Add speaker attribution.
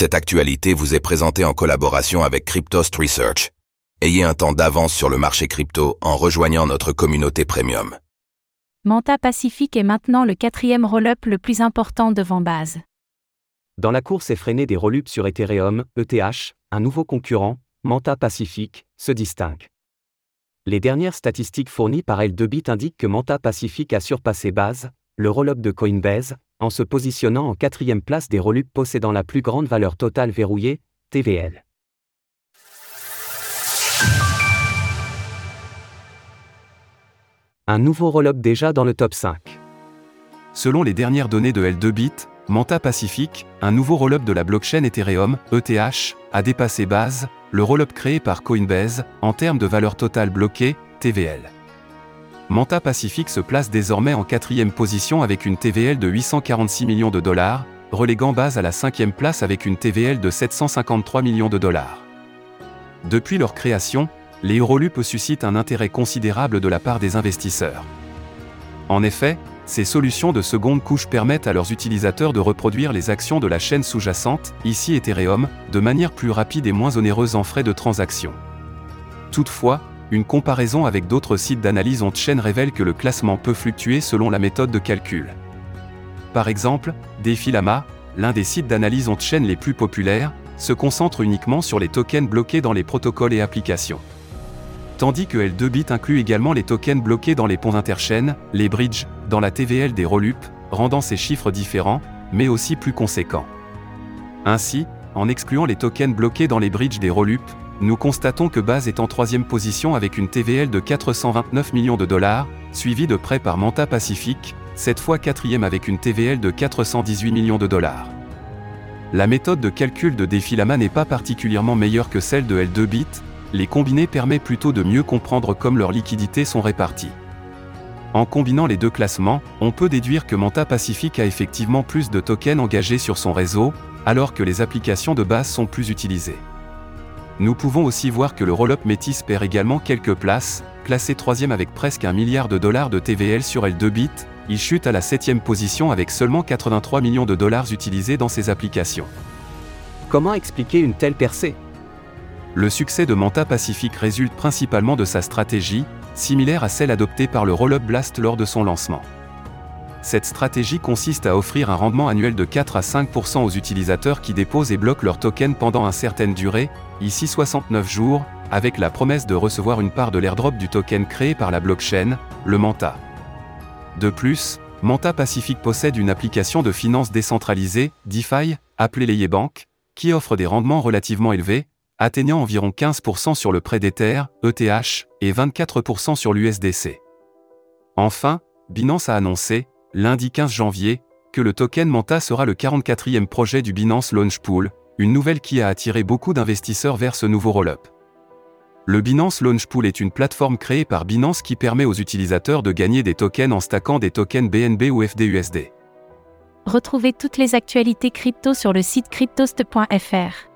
Speaker 1: Cette actualité vous est présentée en collaboration avec Cryptost Research. Ayez un temps d'avance sur le marché crypto en rejoignant notre communauté premium.
Speaker 2: Manta Pacific est maintenant le quatrième roll-up le plus important devant Base.
Speaker 3: Dans la course effrénée des roll-ups sur Ethereum, ETH, un nouveau concurrent, Manta Pacific, se distingue. Les dernières statistiques fournies par L2Bit indiquent que Manta Pacific a surpassé Base, le roll-up de Coinbase, en se positionnant en quatrième place des roll possédant la plus grande valeur totale verrouillée, TVL. Un nouveau roll déjà dans le top 5.
Speaker 4: Selon les dernières données de L2Bit, Manta Pacific, un nouveau roll de la blockchain Ethereum, ETH, a dépassé Base, le roll créé par Coinbase, en termes de valeur totale bloquée, TVL. Manta Pacific se place désormais en quatrième position avec une TVL de 846 millions de dollars, reléguant Base à la cinquième place avec une TVL de 753 millions de dollars. Depuis leur création, les Eurolupes suscitent un intérêt considérable de la part des investisseurs. En effet, ces solutions de seconde couche permettent à leurs utilisateurs de reproduire les actions de la chaîne sous-jacente, ici Ethereum, de manière plus rapide et moins onéreuse en frais de transaction. Toutefois, une comparaison avec d'autres sites d'analyse on-chain révèle que le classement peut fluctuer selon la méthode de calcul. Par exemple, Defilama, l'un des sites d'analyse on-chain les plus populaires, se concentre uniquement sur les tokens bloqués dans les protocoles et applications. Tandis que L2Bit inclut également les tokens bloqués dans les ponts interchaînes, les bridges, dans la TVL des Rollup, rendant ces chiffres différents, mais aussi plus conséquents. Ainsi, en excluant les tokens bloqués dans les bridges des Rollup, nous constatons que Base est en troisième position avec une TVL de 429 millions de dollars, suivi de près par Manta Pacific, cette fois quatrième avec une TVL de 418 millions de dollars. La méthode de calcul de Defilama n'est pas particulièrement meilleure que celle de L2Bit, les combinés permet plutôt de mieux comprendre comme leurs liquidités sont réparties. En combinant les deux classements, on peut déduire que Manta Pacific a effectivement plus de tokens engagés sur son réseau, alors que les applications de base sont plus utilisées. Nous pouvons aussi voir que le roll-up Métis perd également quelques places, classé troisième avec presque un milliard de dollars de TVL sur L2Bit, il chute à la septième position avec seulement 83 millions de dollars utilisés dans ses applications.
Speaker 3: Comment expliquer une telle percée?
Speaker 4: Le succès de Manta Pacific résulte principalement de sa stratégie, similaire à celle adoptée par le Rollup Blast lors de son lancement. Cette stratégie consiste à offrir un rendement annuel de 4 à 5% aux utilisateurs qui déposent et bloquent leurs tokens pendant une certaine durée, ici 69 jours, avec la promesse de recevoir une part de l'airdrop du token créé par la blockchain, le Manta. De plus, Manta Pacific possède une application de finance décentralisée, DeFi, appelée Layebank, qui offre des rendements relativement élevés, atteignant environ 15% sur le prêt d'Ether, ETH, et 24% sur l'USDC. Enfin, Binance a annoncé, lundi 15 janvier, que le token Manta sera le 44e projet du Binance Launch Pool, une nouvelle qui a attiré beaucoup d'investisseurs vers ce nouveau roll-up. Le Binance Launch Pool est une plateforme créée par Binance qui permet aux utilisateurs de gagner des tokens en stackant des tokens BNB ou FDUSD.
Speaker 2: Retrouvez toutes les actualités crypto sur le site cryptost.fr.